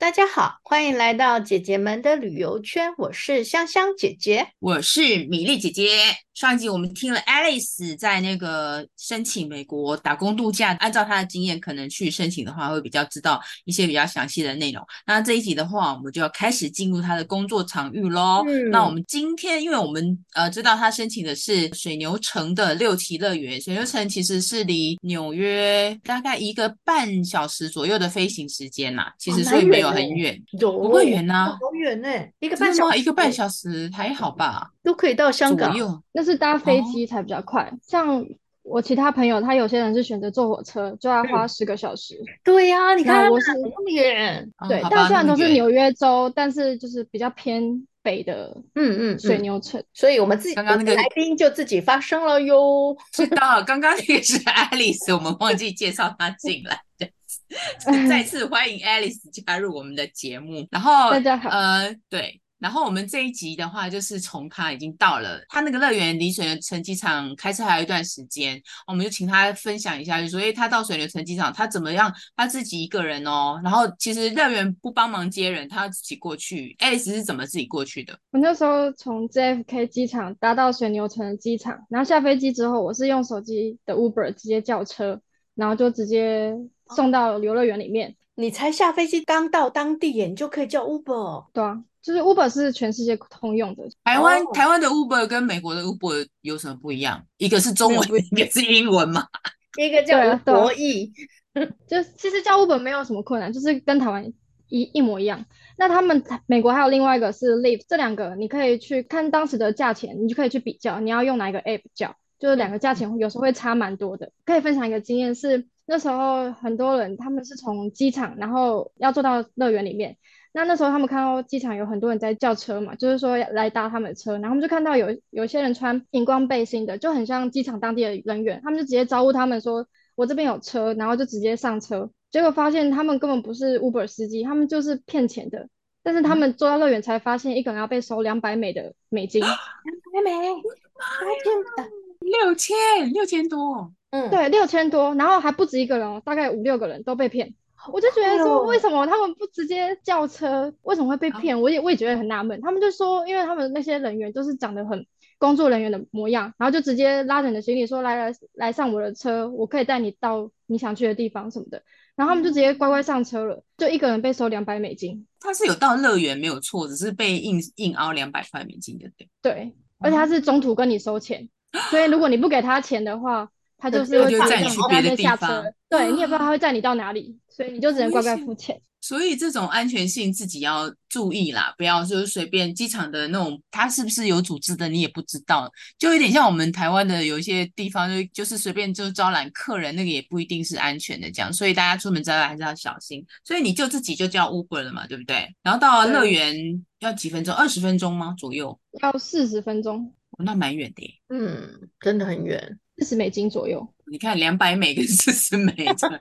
大家好，欢迎来到姐姐们的旅游圈，我是香香姐姐，我是米粒姐姐。上一集我们听了 Alice 在那个申请美国打工度假，按照她的经验，可能去申请的话会比较知道一些比较详细的内容。那这一集的话，我们就要开始进入她的工作场域喽。嗯、那我们今天，因为我们呃知道她申请的是水牛城的六期乐园，水牛城其实是离纽约大概一个半小时左右的飞行时间啦，其实所以没有很远，不会远呐，好远呢，一个半小时，一个半小时还好吧，都可以到香港。那是搭飞机才比较快，哦、像我其他朋友，他有些人是选择坐火车，就要花十个小时。对呀、啊，你看我是那么远，对，但虽然都是纽约州，但是就是比较偏北的，嗯嗯，水牛城。所以我们自己刚刚那个来宾就自己发声了哟。知道，刚刚那个是 Alice，我们忘记介绍她进来的，再次欢迎 Alice 加入我们的节目。然后大家好，呃，对。然后我们这一集的话，就是从他已经到了他那个乐园离水牛城机场开车还有一段时间，我们就请他分享一下，就说，哎，他到水牛城机场他怎么样？他自己一个人哦。然后其实乐园不帮忙接人，他要自己过去。Alice 是怎么自己过去的？我那时候从 JFK 机场搭到水牛城的机场，然后下飞机之后，我是用手机的 Uber 直接叫车，然后就直接送到游乐园里面。你才下飞机刚到当地耶，你就可以叫 Uber？对啊。就是 Uber 是全世界通用的。台湾、oh. 台湾的 Uber 跟美国的 Uber 有什么不一样？一个是中文，一个是英文嘛？一个叫国译，就其实叫 Uber 没有什么困难，就是跟台湾一一模一样。那他们美国还有另外一个是 Lyft，这两个你可以去看当时的价钱，你就可以去比较，你要用哪一个 App 叫，就是两个价钱有时候会差蛮多的。可以分享一个经验是，那时候很多人他们是从机场，然后要坐到乐园里面。那那时候他们看到机场有很多人在叫车嘛，就是说来搭他们的车，然后他们就看到有有些人穿荧光背心的，就很像机场当地的人员，他们就直接招呼他们说：“我这边有车。”然后就直接上车，结果发现他们根本不是 Uber 司机，他们就是骗钱的。但是他们坐到乐园才发现，一个人要被收两百美的美金，两百美，六千六千多，嗯，对，六千多，然后还不止一个人哦，大概五六个人都被骗。我就觉得说，为什么他们不直接叫车？为什么会被骗？我也我也觉得很纳闷。他们就说，因为他们那些人员都是长得很工作人员的模样，然后就直接拉着你的行李说，来来来上我的车，我可以带你到你想去的地方什么的。然后他们就直接乖乖上车了，就一个人被收两百美金。他是有到乐园没有错，只是被硬硬凹两百块美金的，对。对，而且他是中途跟你收钱，所以如果你不给他钱的话。他就是会载你去别的地方，对，你也不知道他会载你到哪里，所以你就只能乖乖付钱。所以这种安全性自己要注意啦，不要就是随便机场的那种，他是不是有组织的你也不知道，就有点像我们台湾的有一些地方就就是随便就招揽客人，那个也不一定是安全的这样，所以大家出门在外还是要小心。所以你就自己就叫 Uber 了嘛，对不对？然后到乐园要几分钟？二十分钟吗？左右？要四十分钟。哦，那蛮远的耶。嗯，真的很远。四十美金左右，你看两百美跟四十美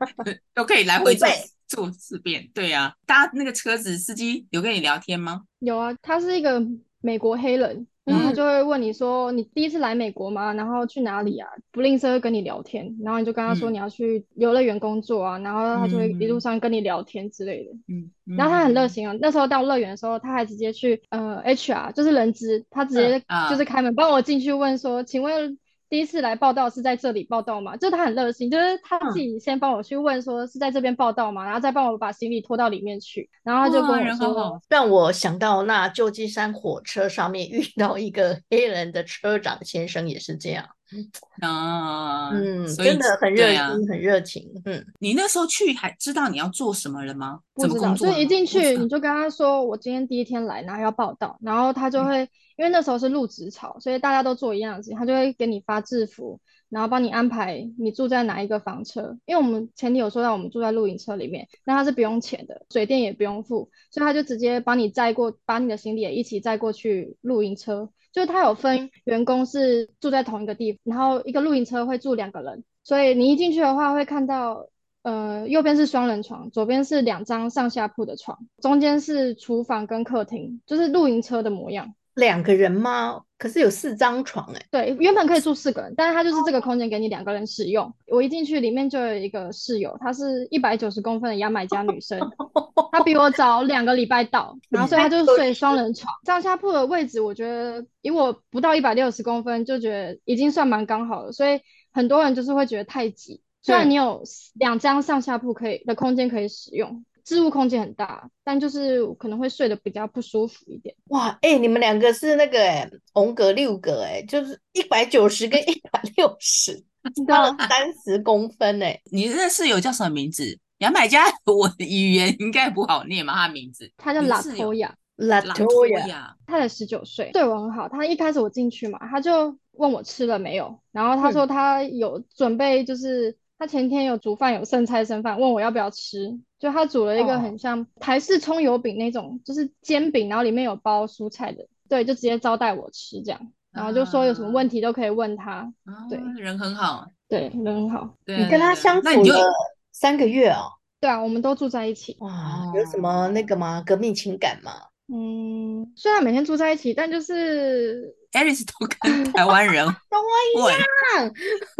都可以来回坐坐四遍，对呀、啊。搭那个车子司机有跟你聊天吗？有啊，他是一个美国黑人，然后他就会问你说、嗯、你第一次来美国吗？然后去哪里啊？不吝啬跟你聊天，然后你就跟他说你要去游乐园工作啊，嗯、然后他就会一路上跟你聊天之类的。嗯，嗯然后他很热心啊。那时候到乐园的时候，他还直接去呃 HR 就是人资，他直接就是开门帮我进去问说，请问。第一次来报到是在这里报到嘛？就他很热心，就是他自己先帮我去问说是在这边报到嘛？然后再帮我把行李拖到里面去。然后他就跟我说，让我想到那旧金山火车上面遇到一个黑人的车长先生也是这样。啊，嗯，真的很热心，啊、很热情。嗯，你那时候去还知道你要做什么了吗？不知道，所以一进去你就跟他说，我今天第一天来，然后要报道，然后他就会。嗯因为那时候是入职潮，所以大家都做一样的事情，他就会给你发制服，然后帮你安排你住在哪一个房车。因为我们前提有说到我们住在露营车里面，那它是不用钱的，水电也不用付，所以他就直接帮你载过，把你的行李也一起载过去露营车。就是他有分员工是住在同一个地方，然后一个露营车会住两个人，所以你一进去的话会看到，呃，右边是双人床，左边是两张上下铺的床，中间是厨房跟客厅，就是露营车的模样。两个人吗？可是有四张床哎、欸。对，原本可以住四个人，但是他就是这个空间给你两个人使用。我一进去，里面就有一个室友，她是一百九十公分的牙买加女生，她比我早两个礼拜到，然后所以她就睡双人床。上下铺的位置，我觉得以我不到一百六十公分，就觉得已经算蛮刚好了。所以很多人就是会觉得太挤，虽然你有两张上下铺可以的空间可以使用。置物空间很大，但就是可能会睡得比较不舒服一点。哇，哎、欸，你们两个是那个哎，红格六格哎，就是一百九十跟一百六十，差了三十公分哎。你那室友叫什么名字？牙买加我的语言应该不好念嘛，他名字。他叫拉托亚，拉托亚，他才十九岁，对我很好。他一开始我进去嘛，他就问我吃了没有，然后他说他有准备，就是。他前天有煮饭，有剩菜剩饭，问我要不要吃。就他煮了一个很像台式葱油饼那种，oh. 就是煎饼，然后里面有包蔬菜的。对，就直接招待我吃这样，然后就说有什么问题都可以问他。Uh. 对，人很好。对，人很好。对，你跟他相处了三个月哦。对啊，我们都住在一起。哇，有什么那个吗？革命情感吗？嗯，虽然每天住在一起，但就是。Alice 都跟台湾人 跟我一样，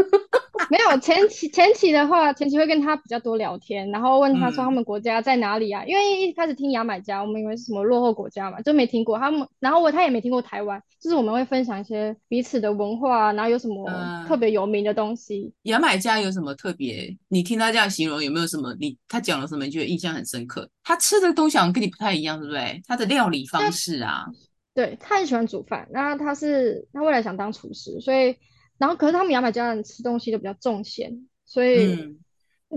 没有前期前期的话，前期会跟他比较多聊天，然后问他说他们国家在哪里啊？嗯、因为一开始听牙买加，我们以为是什么落后国家嘛，就没听过他们。然后我他也没听过台湾，就是我们会分享一些彼此的文化，然后有什么特别有名的东西。牙买加有什么特别？你听他这样形容，有没有什么你他讲了什么你觉得印象很深刻？他吃的东西好像跟你不太一样，对不对？他的料理方式啊。对，他很喜欢煮饭，那他是他未来想当厨师，所以然后可是他们牙买加人吃东西都比较重咸，所以、嗯、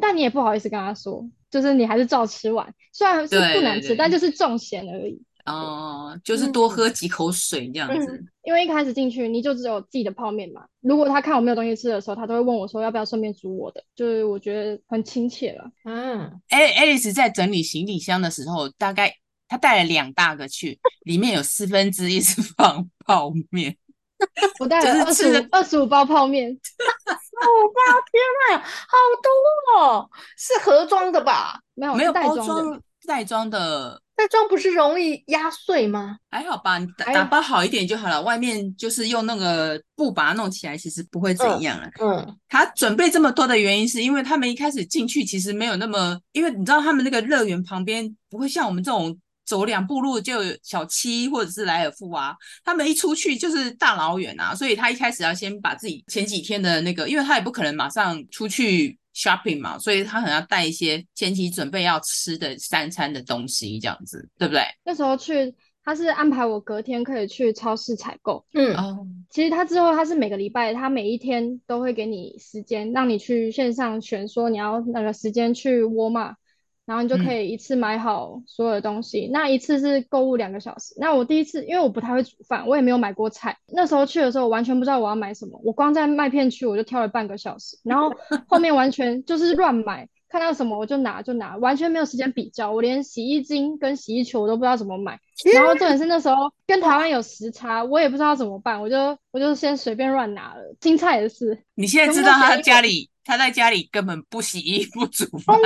但你也不好意思跟他说，就是你还是照吃完，虽然是不难吃，但就是重咸而已。哦，就是多喝几口水这样子。嗯、因为一开始进去你就只有自己的泡面嘛，如果他看我没有东西吃的时候，他都会问我说要不要顺便煮我的，就是我觉得很亲切了。嗯，哎，Alice 在整理行李箱的时候，大概。他带了两大个去，里面有四分之一是放泡面。我带了二十五二十五包泡面，二十五包，天哪，好多哦！是盒装的吧？没有，没有包装，袋装的。袋装不是容易压碎吗？还好吧，你打打包好一点就好了。外面就是用那个布把它弄起来，其实不会怎样了。嗯，他准备这么多的原因，是因为他们一开始进去其实没有那么，因为你知道他们那个乐园旁边不会像我们这种。走两步路就有小七或者是莱尔富啊，他们一出去就是大老远啊，所以他一开始要先把自己前几天的那个，因为他也不可能马上出去 shopping 嘛，所以他可能要带一些前期准备要吃的三餐的东西，这样子，对不对？那时候去，他是安排我隔天可以去超市采购。嗯，哦，其实他之后他是每个礼拜，他每一天都会给你时间，让你去线上选，说你要那个时间去沃尔玛。然后你就可以一次买好所有的东西，嗯、那一次是购物两个小时。那我第一次，因为我不太会煮饭，我也没有买过菜。那时候去的时候，我完全不知道我要买什么。我光在麦片区我就挑了半个小时，然后后面完全就是乱买，看到什么我就拿就拿，完全没有时间比较。我连洗衣精跟洗衣球我都不知道怎么买。然后重点是那时候跟台湾有时差，我也不知道怎么办，我就我就先随便乱拿了。青菜也是。你现在知道他家里他在家里根本不洗衣服煮饭。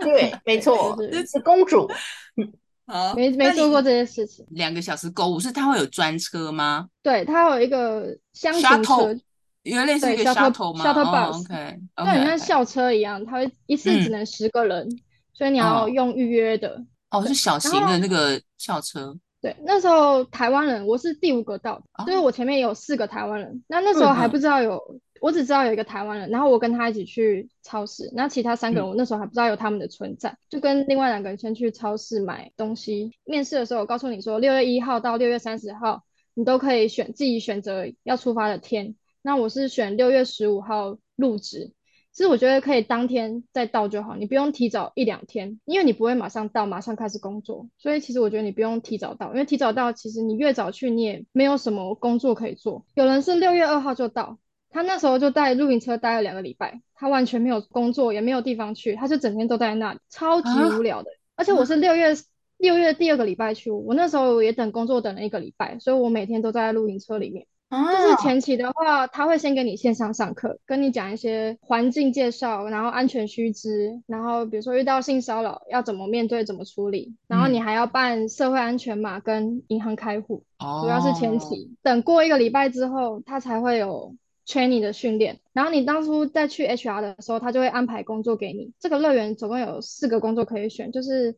对，没错，是，是，公主。好，没没做过这些事情。两个小时购物是它会有专车吗？对，它有一个厢型车，原来是一个 shuttle 吗？shuttle bus，、oh, okay, okay, 对，像校车一样，它会一次只能十个人，嗯、所以你要用预约的。哦，是小型的那个校车。对，那时候台湾人，我是第五个到的，哦、所以我前面有四个台湾人。那那时候还不知道有。嗯我只知道有一个台湾人，然后我跟他一起去超市，那其他三个人我那时候还不知道有他们的存在，嗯、就跟另外两个人先去超市买东西。面试的时候我告诉你说，六月一号到六月三十号，你都可以选自己选择要出发的天。那我是选六月十五号入职，其实我觉得可以当天再到就好，你不用提早一两天，因为你不会马上到，马上开始工作，所以其实我觉得你不用提早到，因为提早到其实你越早去你也没有什么工作可以做。有人是六月二号就到。他那时候就带露营车待了两个礼拜，他完全没有工作，也没有地方去，他就整天都待在那里，超级无聊的。啊、而且我是六月六、嗯、月第二个礼拜去，我那时候也等工作等了一个礼拜，所以我每天都在露营车里面。就是前期的话，他会先给你线上上课，跟你讲一些环境介绍，然后安全须知，然后比如说遇到性骚扰要怎么面对、怎么处理，然后你还要办社会安全码跟银行开户，哦、主要是前期。等过一个礼拜之后，他才会有 training 的训练。然后你当初在去 HR 的时候，他就会安排工作给你。这个乐园总共有四个工作可以选，就是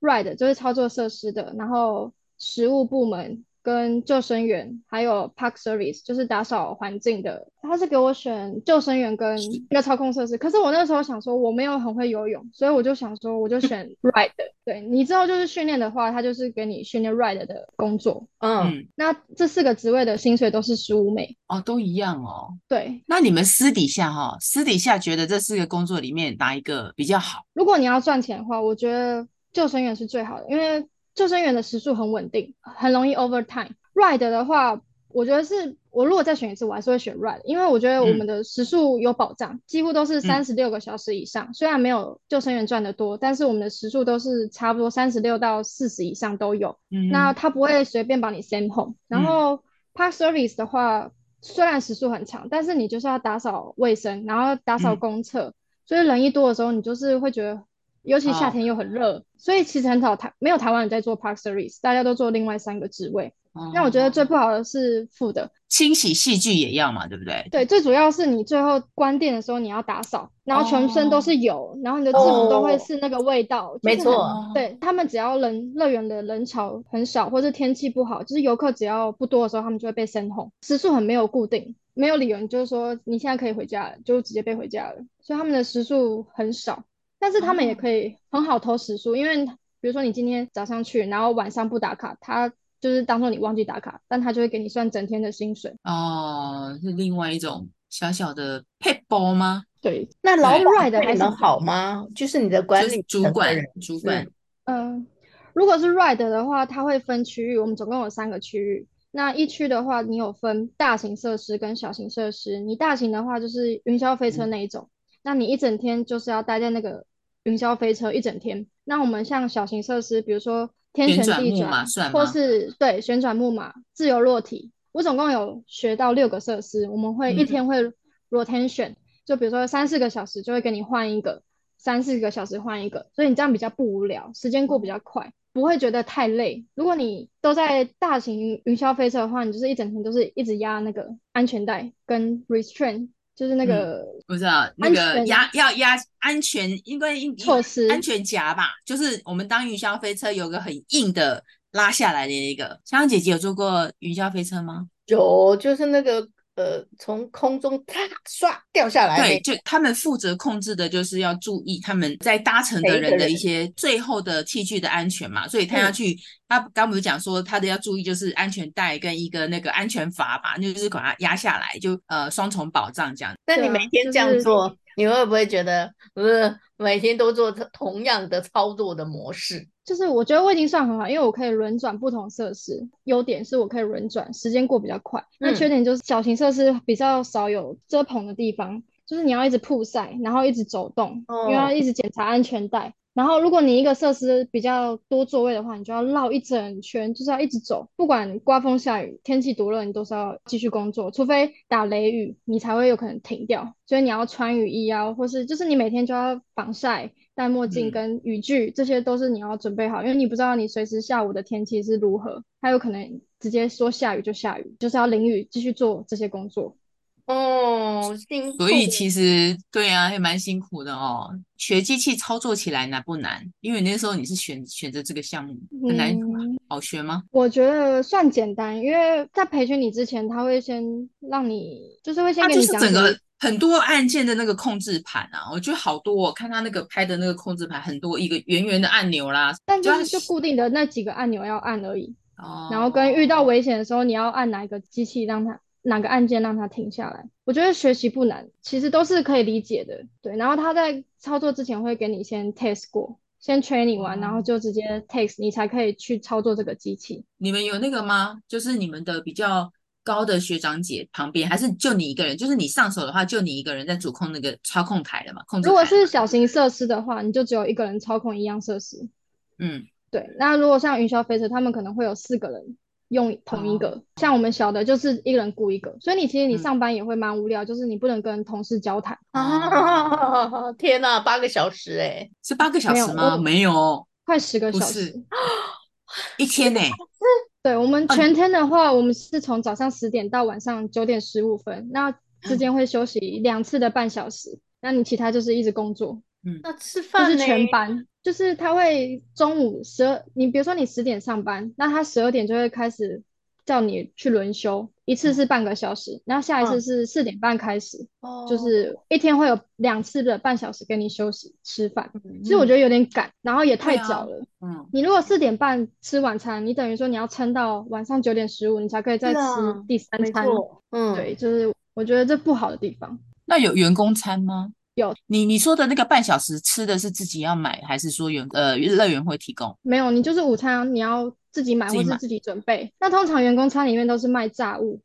ride 就是操作设施的，然后食物部门。跟救生员，还有 park service，就是打扫环境的。他是给我选救生员跟一个操控设施。可是我那个时候想说，我没有很会游泳，所以我就想说，我就 选 ride。对，你之后就是训练的话，他就是给你训练 ride 的工作。嗯，那这四个职位的薪水都是十五美。哦，都一样哦。对，那你们私底下哈、哦，私底下觉得这四个工作里面哪一个比较好？如果你要赚钱的话，我觉得救生员是最好的，因为。救生员的时速很稳定，很容易 overtime。Ride 的话，我觉得是我如果再选一次，我还是会选 Ride，因为我觉得我们的时速有保障，嗯、几乎都是三十六个小时以上。嗯、虽然没有救生员赚得多，但是我们的时速都是差不多三十六到四十以上都有。嗯，那他不会随便把你 send home。然后 Park Service 的话，虽然时速很长，但是你就是要打扫卫生，然后打扫公厕，嗯、所以人一多的时候，你就是会觉得。尤其夏天又很热，oh. 所以其实很少台没有台湾人在做 Park Service，大家都做另外三个职位。那、oh. 我觉得最不好的是负的，清洗器具也要嘛，对不对？对，最主要是你最后关店的时候你要打扫，然后全身都是油，oh. 然后你的制服都会是那个味道。没错，对他们只要人乐园的人潮很少，或是天气不好，就是游客只要不多的时候，他们就会被 send home。时数很没有固定，没有理由，你就是说你现在可以回家了，就直接被回家了。所以他们的时速很少。但是他们也可以很好偷时数，因为比如说你今天早上去，然后晚上不打卡，他就是当做你忘记打卡，但他就会给你算整天的薪水。哦，是另外一种小小的撇步吗？对，那老板对你们好吗？就是你的管理主管，主管。嗯，如果是 ride 的话，它会分区域，我们总共有三个区域。那一区的话，你有分大型设施跟小型设施。你大型的话就是云霄飞车那一种。嗯那你一整天就是要待在那个云霄飞车一整天。那我们像小型设施，比如说天旋地转，或是对旋转木马、自由落体，我总共有学到六个设施。我们会一天会 rotation，、嗯、就比如说三四个小时就会给你换一个，三四个小时换一个，所以你这样比较不无聊，时间过比较快，不会觉得太累。如果你都在大型云霄飞车的话，你就是一整天都是一直压那个安全带跟 restraint。就是那个，不知道那个压要压安全，因为措施安全夹吧，就是我们当云霄飞车有个很硬的拉下来的那个。香香姐姐有坐过云霄飞车吗？有，就是那个。呃，从空中啪唰掉下来，对，就他们负责控制的，就是要注意他们在搭乘的人的一些最后的器具的安全嘛，所以他要去，嗯、他刚不是讲说他的要注意就是安全带跟一个那个安全阀吧，就是把它压下来，就呃双重保障这样。那你每天这样做，就是、你会不会觉得不是每天都做同样的操作的模式？就是我觉得我已经算很好，因为我可以轮转不同设施。优点是我可以轮转，时间过比较快。那缺点就是小型设施比较少有遮棚的地方，就是你要一直曝晒，然后一直走动，因为要一直检查安全带。然后，如果你一个设施比较多座位的话，你就要绕一整圈，就是要一直走，不管刮风下雨、天气多热，你都是要继续工作，除非打雷雨，你才会有可能停掉。所以你要穿雨衣啊，或是就是你每天就要防晒、戴墨镜跟雨具，嗯、这些都是你要准备好，因为你不知道你随时下午的天气是如何，它有可能直接说下雨就下雨，就是要淋雨继续做这些工作。哦，辛苦。所以其实对啊，也蛮辛苦的哦。学机器操作起来难不难？因为那时候你是选选择这个项目，很难、嗯、好学吗？我觉得算简单，因为在培训你之前，他会先让你，就是会先给你讲。就是整个很多按键的那个控制盘啊，我觉得好多。我看他那个拍的那个控制盘，很多一个圆圆的按钮啦，但就是就固定的那几个按钮要按而已。哦。然后跟遇到危险的时候，你要按哪一个机器让它。哪个按键让它停下来？我觉得学习不难，其实都是可以理解的。对，然后他在操作之前会给你先 test 过，先 training 完，然后就直接 test，你才可以去操作这个机器。你们有那个吗？就是你们的比较高的学长姐旁边，还是就你一个人？就是你上手的话，就你一个人在主控那个操控台的嘛？控制。如果是小型设施的话，你就只有一个人操控一样设施。嗯，对。那如果像云霄飞车，他们可能会有四个人。用同一个。哦、像我们小的，就是一个人雇一个，所以你其实你上班也会蛮无聊，嗯、就是你不能跟同事交谈。啊！天哪，八个小时哎，是八个小时吗？没有，没有快十个小时，一天呢？对，我们全天的话，我们是从早上十点到晚上九点十五分，那之间会休息两次的半小时，那你其他就是一直工作。嗯，那吃饭就是全班，就是他会中午十二，你比如说你十点上班，那他十二点就会开始叫你去轮休，一次是半个小时，嗯、然后下一次是四点半开始，哦、就是一天会有两次的半小时给你休息吃饭。嗯、其实我觉得有点赶，然后也太早了。啊、嗯，你如果四点半吃晚餐，你等于说你要撑到晚上九点十五，你才可以再吃第三餐。嗯，对，就是我觉得这不好的地方。那有员工餐吗？有你你说的那个半小时吃的是自己要买，还是说园呃乐园会提供？没有，你就是午餐你要自己买或是自己准备。那通常员工餐里面都是卖炸物，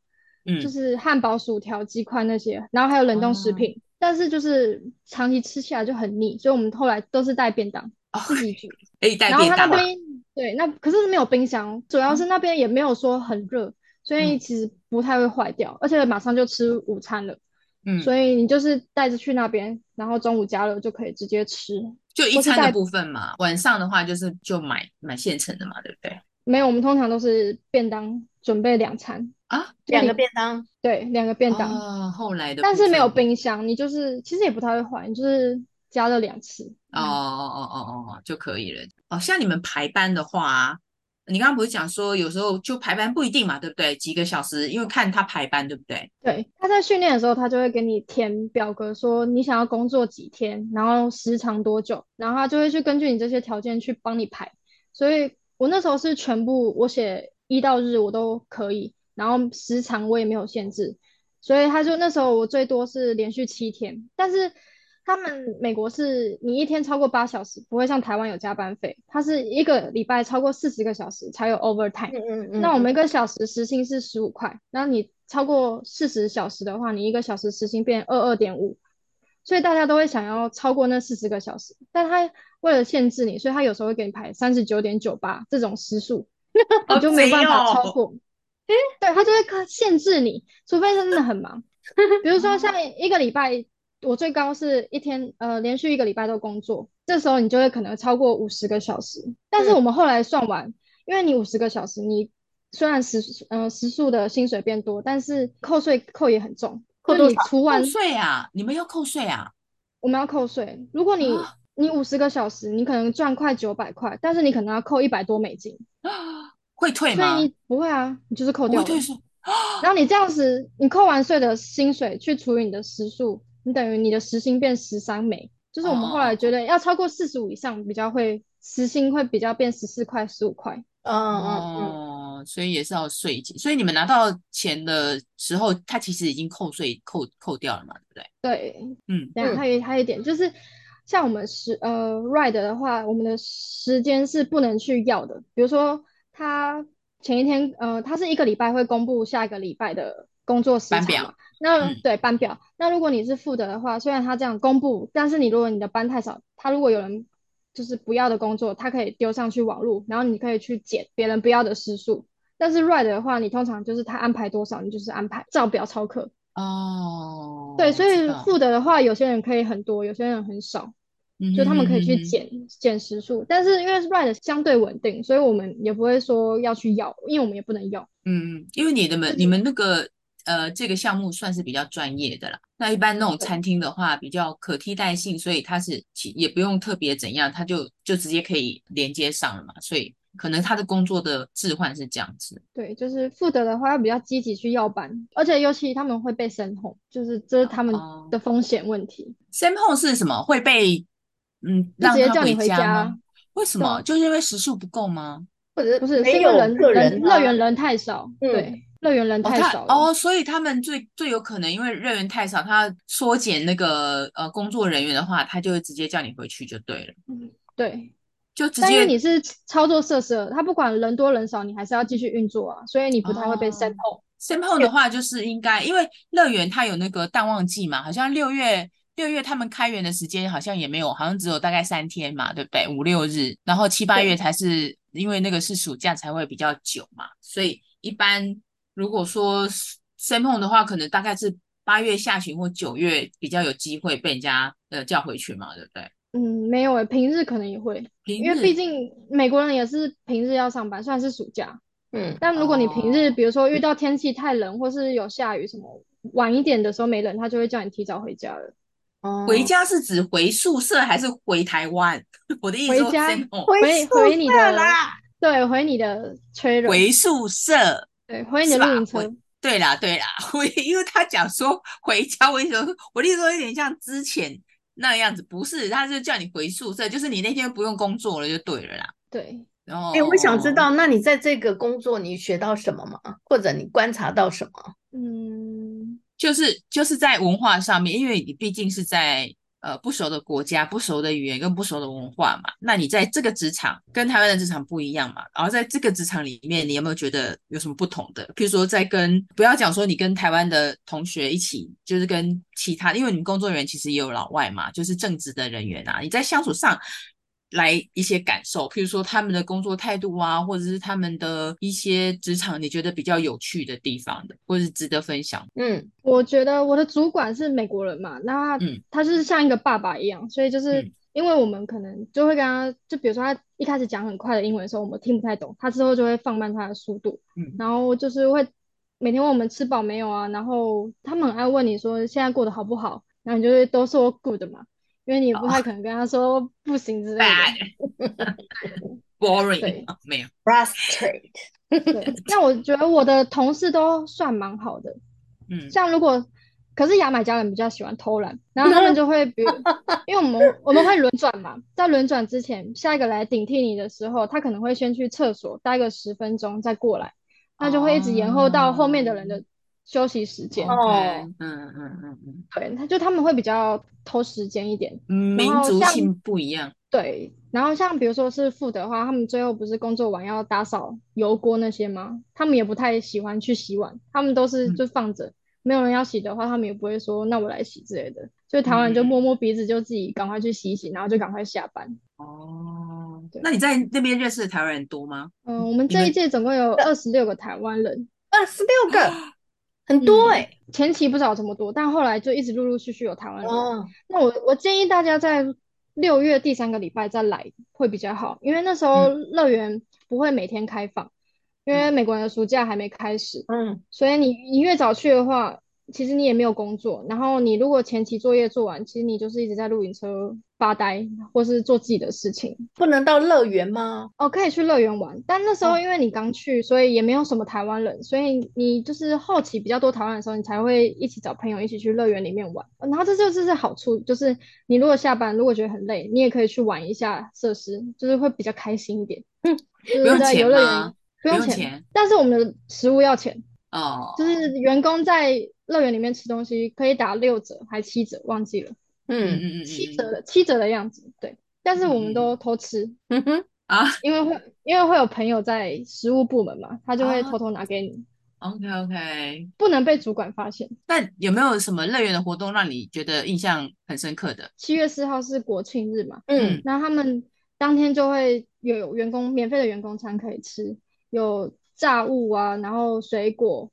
嗯，就是汉堡、薯条、鸡块那些，然后还有冷冻食品。啊、但是就是长期吃下来就很腻，所以我们后来都是带便当，哦、自己煮。可以带便当。然后他那边对，那可是没有冰箱，主要是那边也没有说很热，嗯、所以其实不太会坏掉，而且马上就吃午餐了。嗯，所以你就是带着去那边，然后中午加热就可以直接吃，就一餐的部分嘛。晚上的话就是就买买现成的嘛，对不对？没有，我们通常都是便当准备两餐啊，两个便当，对，两个便当。哦，后来的，但是没有冰箱，你就是其实也不太会坏，你就是加热两次。哦哦哦哦哦，就可以了。哦，像你们排班的话。你刚刚不是讲说有时候就排班不一定嘛，对不对？几个小时，因为看他排班，对不对？对，他在训练的时候，他就会给你填表格，说你想要工作几天，然后时长多久，然后他就会去根据你这些条件去帮你排。所以我那时候是全部我写一到日我都可以，然后时长我也没有限制，所以他就那时候我最多是连续七天，但是。他们美国是你一天超过八小时不会像台湾有加班费，它是一个礼拜超过四十个小时才有 overtime。嗯嗯嗯。那我们一个小时时薪是十五块，然后你超过四十小时的话，你一个小时时薪变二二点五，所以大家都会想要超过那四十个小时，但他为了限制你，所以他有时候会给你排三十九点九八这种时数，你就没办法超过。哎，对，他就会限制你，除非是真的很忙，比如说像一个礼拜。我最高是一天，呃，连续一个礼拜都工作，这时候你就会可能超过五十个小时。但是我们后来算完，嗯、因为你五十个小时，你虽然时，呃，时数的薪水变多，但是扣税扣也很重。扣多少？除完税啊？你们要扣税啊？我们要扣税。如果你、啊、你五十个小时，你可能赚快九百块，但是你可能要扣一百多美金。会退吗？所以你不会啊，你就是扣掉。会退税。然后你这样子，你扣完税的薪水去除以你的时数。你等于你的时薪变十三美，就是我们后来觉得要超过四十五以上比较会时薪会比较变十四块十五块。嗯嗯嗯，所以也是要税金。所以你们拿到钱的时候，它其实已经扣税扣扣掉了嘛，对不对？对，嗯，然后还有还有一点就是，像我们时呃 ride 的话，我们的时间是不能去要的。比如说他前一天呃，他是一个礼拜会公布下一个礼拜的工作时长表。那、嗯、对班表，那如果你是负的的话，虽然他这样公布，但是你如果你的班太少，他如果有人就是不要的工作，他可以丢上去网络，然后你可以去减别人不要的时数。但是 ride 的话，你通常就是他安排多少，你就是安排照表操课。哦，对，所以负的的话，有些人可以很多，有些人很少，嗯、就他们可以去减减时数。但是因为 ride 相对稳定，所以我们也不会说要去要，因为我们也不能要。嗯，因为你的们、你们那个。呃，这个项目算是比较专业的啦。那一般那种餐厅的话，比较可替代性，所以它是也不用特别怎样，它就就直接可以连接上了嘛。所以可能他的工作的置换是这样子。对，就是负责的话要比较积极去要班，而且尤其他们会被 send home，就是这是他们的风险问题。send home 是什么？会被嗯，直接叫你回家吗？为什么？就是因为时数不够吗？或者不是没有人人乐园人太少，对。乐园人太少哦，哦，所以他们最最有可能，因为乐园太少，他缩减那个呃工作人员的话，他就会直接叫你回去就对了。嗯，对，就直接。因为你是操作设施，他不管人多人少，你还是要继续运作啊，所以你不太会被 send home。send home 的话，就是应该，因为乐园它有那个淡旺季嘛，好像六月六月他们开园的时间好像也没有，好像只有大概三天嘛，对不对？五六日，然后七八月才是，因为那个是暑假才会比较久嘛，所以。一般如果说申梦的话，可能大概是八月下旬或九月比较有机会被人家呃叫回去嘛，对不对？嗯，没有诶，平日可能也会，因为毕竟美国人也是平日要上班，虽然是暑假。嗯，但如果你平日，哦、比如说遇到天气太冷，或是有下雨什么，晚一点的时候没人，他就会叫你提早回家了。哦，回家是指回宿舍还是回台湾？我的意思是回家，回回你的啦，对，回你的 trailer，回宿舍，对，回你的露营车。对啦，对啦，回，因为他讲说回家，我意思说，我的意思说有点像之前那样子，不是，他是叫你回宿舍，就是你那天不用工作了就对了啦。对。哎、哦欸，我想知道，那你在这个工作你学到什么吗？或者你观察到什么？嗯，就是就是在文化上面，因为你毕竟是在呃不熟的国家、不熟的语言跟不熟的文化嘛。那你在这个职场跟台湾的职场不一样嘛？然后在这个职场里面，你有没有觉得有什么不同的？譬如说，在跟不要讲说你跟台湾的同学一起，就是跟其他，因为你们工作人员其实也有老外嘛，就是正职的人员啊，你在相处上。来一些感受，譬如说他们的工作态度啊，或者是他们的一些职场，你觉得比较有趣的地方的，或者是值得分享。嗯，我觉得我的主管是美国人嘛，那他，嗯，他就是像一个爸爸一样，所以就是因为我们可能就会跟他，就比如说他一开始讲很快的英文的时候，我们听不太懂，他之后就会放慢他的速度，嗯，然后就是会每天问我们吃饱没有啊，然后他们很爱问你说现在过得好不好，然后你就会都说 good 嘛。因为你不太可能跟他说不行之类的，boring，对，没有，frustrate。对，那我觉得我的同事都算蛮好的，嗯，像如果，可是牙买加人比较喜欢偷懒，然后他们就会，比如，因为我们我们会轮转嘛，在轮转之前，下一个来顶替你的时候，他可能会先去厕所待个十分钟再过来，那就会一直延后到后面的人的。休息时间哦，嗯嗯嗯嗯，对，他就他们会比较偷时间一点，民族性不一样。对，然后像比如说是富的话，他们最后不是工作完要打扫油锅那些吗？他们也不太喜欢去洗碗，他们都是就放着，嗯、没有人要洗的话，他们也不会说那我来洗之类的。所以台湾人就摸摸鼻子，就自己赶快去洗洗，然后就赶快下班。哦，对。那你在那边认识的台湾人多吗？嗯，我们这一届总共有二十六个台湾人，二十六个。很多哎、欸嗯，前期不知道这么多，但后来就一直陆陆续续有台湾人。哦、那我我建议大家在六月第三个礼拜再来会比较好，因为那时候乐园不会每天开放，嗯、因为美国人的暑假还没开始。嗯，所以你你越早去的话，其实你也没有工作，然后你如果前期作业做完，其实你就是一直在露营车发呆，或是做自己的事情。不能到乐园吗？哦，可以去乐园玩，但那时候因为你刚去，哦、所以也没有什么台湾人，所以你就是后期比较多台湾的时候，你才会一起找朋友一起去乐园里面玩。然后这就是是好处，就是你如果下班如果觉得很累，你也可以去玩一下设施，就是会比较开心一点。嗯，就是在游乐园不用钱，但是我们的食物要钱哦，就是员工在。乐园里面吃东西可以打六折还七折，忘记了。嗯嗯嗯，七折的七折的样子，对。但是我们都偷吃，嗯 哼啊，因为会因为会有朋友在食物部门嘛，他就会偷偷拿给你。OK OK，不能被主管发现。但有没有什么乐园的活动让你觉得印象很深刻的？七月四号是国庆日嘛，嗯，那他们当天就会有员工免费的员工餐可以吃，有炸物啊，然后水果。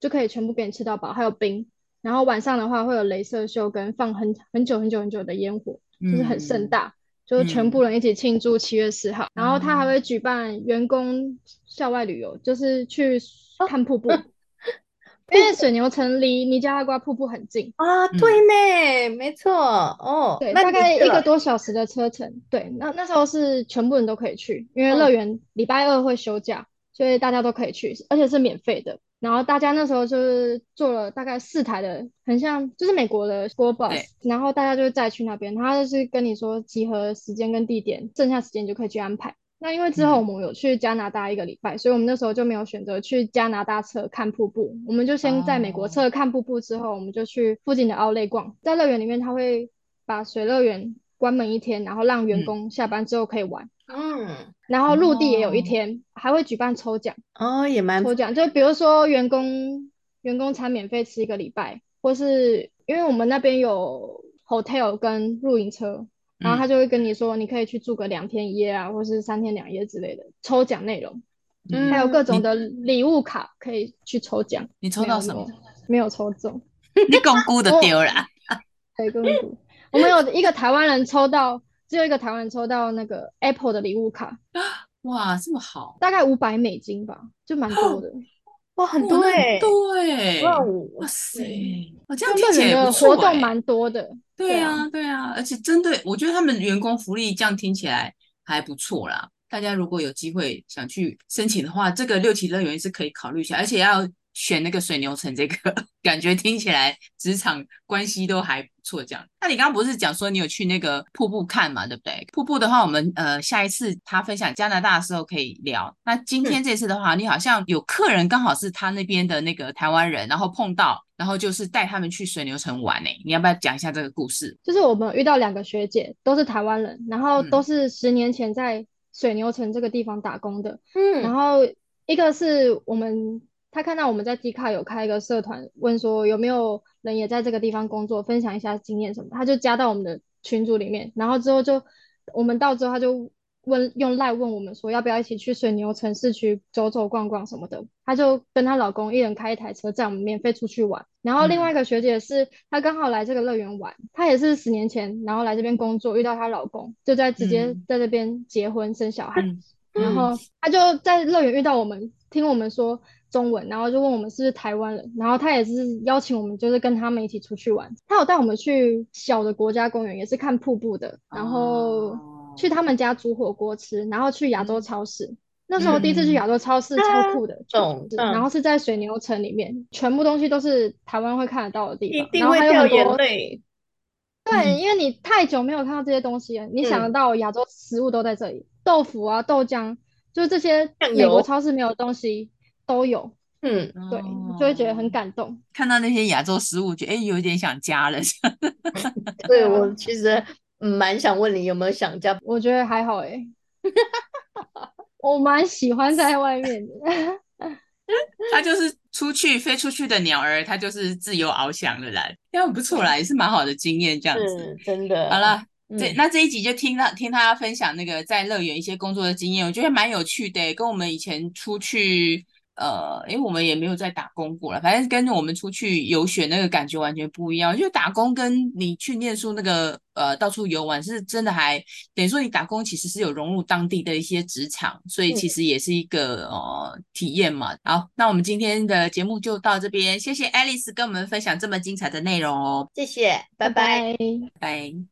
就可以全部给你吃到饱，还有冰。然后晚上的话会有镭射秀跟放很很久很久很久的烟火，嗯、就是很盛大，就是全部人一起庆祝七月四号。嗯、然后他还会举办员工校外旅游，就是去看瀑布，哦、因为水牛城离尼加拉瓜瀑布很近啊。对呢，没错哦，对，大概一个多小时的车程。对，那那时候是全部人都可以去，因为乐园礼拜二会休假，所以大家都可以去，而且是免费的。然后大家那时候就是坐了大概四台的，很像就是美国的 school bus，然后大家就再去那边，他就是跟你说集合时间跟地点，剩下时间就可以去安排。那因为之后我们有去加拿大一个礼拜，嗯、所以我们那时候就没有选择去加拿大侧看瀑布，我们就先在美国侧看瀑布，之后、哦、我们就去附近的 Outlet 逛。在乐园里面，他会把水乐园关门一天，然后让员工下班之后可以玩。嗯。然后陆地也有一天，哦、还会举办抽奖哦，也蛮抽奖，就比如说员工员工餐免费吃一个礼拜，或是因为我们那边有 hotel 跟露营车，然后他就会跟你说，你可以去住个两天一夜啊，或是三天两夜之类的抽奖内容。嗯，还有各种的礼物卡可以去抽奖。你抽到什么？没有抽中。你公估的丢了。对，公估。我们有一个台湾人抽到，只有一个台湾人抽到那个 Apple 的礼物卡。哇，这么好，大概五百美金吧，就蛮多的。哇，很多哎，对，哇哇塞，我这样听起来活动蛮多的。对啊，对啊，而且针对，我觉得他们员工福利这样听起来还不错啦。大家如果有机会想去申请的话，这个六期乐园是可以考虑一下，而且要选那个水牛城，这个 感觉听起来职场关系都还不错。这样，那你刚刚不是讲说你有去那个瀑布看嘛，对不对？瀑布的话，我们呃下一次他分享加拿大的时候可以聊。那今天这次的话，嗯、你好像有客人刚好是他那边的那个台湾人，然后碰到，然后就是带他们去水牛城玩诶，你要不要讲一下这个故事？就是我们遇到两个学姐，都是台湾人，然后都是十年前在水牛城这个地方打工的。嗯，然后一个是我们。他看到我们在 D 卡有开一个社团，问说有没有人也在这个地方工作，分享一下经验什么，他就加到我们的群组里面，然后之后就我们到之后他就问用赖问我们说要不要一起去水牛城市区走走逛逛什么的，他就跟她老公一人开一台车载我们免费出去玩。然后另外一个学姐是她刚好来这个乐园玩，她也是十年前然后来这边工作，遇到她老公就在直接在这边结婚生小孩，然后她就在乐园遇到我们，听我们说。中文，然后就问我们是不是台湾人，然后他也是邀请我们，就是跟他们一起出去玩。他有带我们去小的国家公园，也是看瀑布的，然后去他们家煮火锅吃，然后去亚洲超市。嗯、那时候第一次去亚洲超市，嗯、超酷的，嗯、然后是在水牛城里面，全部东西都是台湾会看得到的地方，然后还有很多。对，因为你太久没有看到这些东西了，嗯、你想得到亚洲食物都在这里，豆腐啊、豆浆，就是这些美国超市没有的东西。都有，嗯，对，就会觉得很感动。看到那些亚洲食物，觉得哎，有点想家了。对，我其实蛮想问你有没有想家，我觉得还好哎，我蛮喜欢在外面的。他就是出去飞出去的鸟儿，他就是自由翱翔的啦，这样不错啦，也是蛮好的经验，这样子，真的。好了，这那这一集就听他听他分享那个在乐园一些工作的经验，我觉得蛮有趣的，跟我们以前出去。呃，因为我们也没有在打工过了，反正跟我们出去游学那个感觉完全不一样。就打工跟你去念书那个呃到处游玩是真的还，还等于说你打工其实是有融入当地的一些职场，所以其实也是一个呃体验嘛。好，那我们今天的节目就到这边，谢谢 Alice 跟我们分享这么精彩的内容哦，谢谢，拜拜，拜。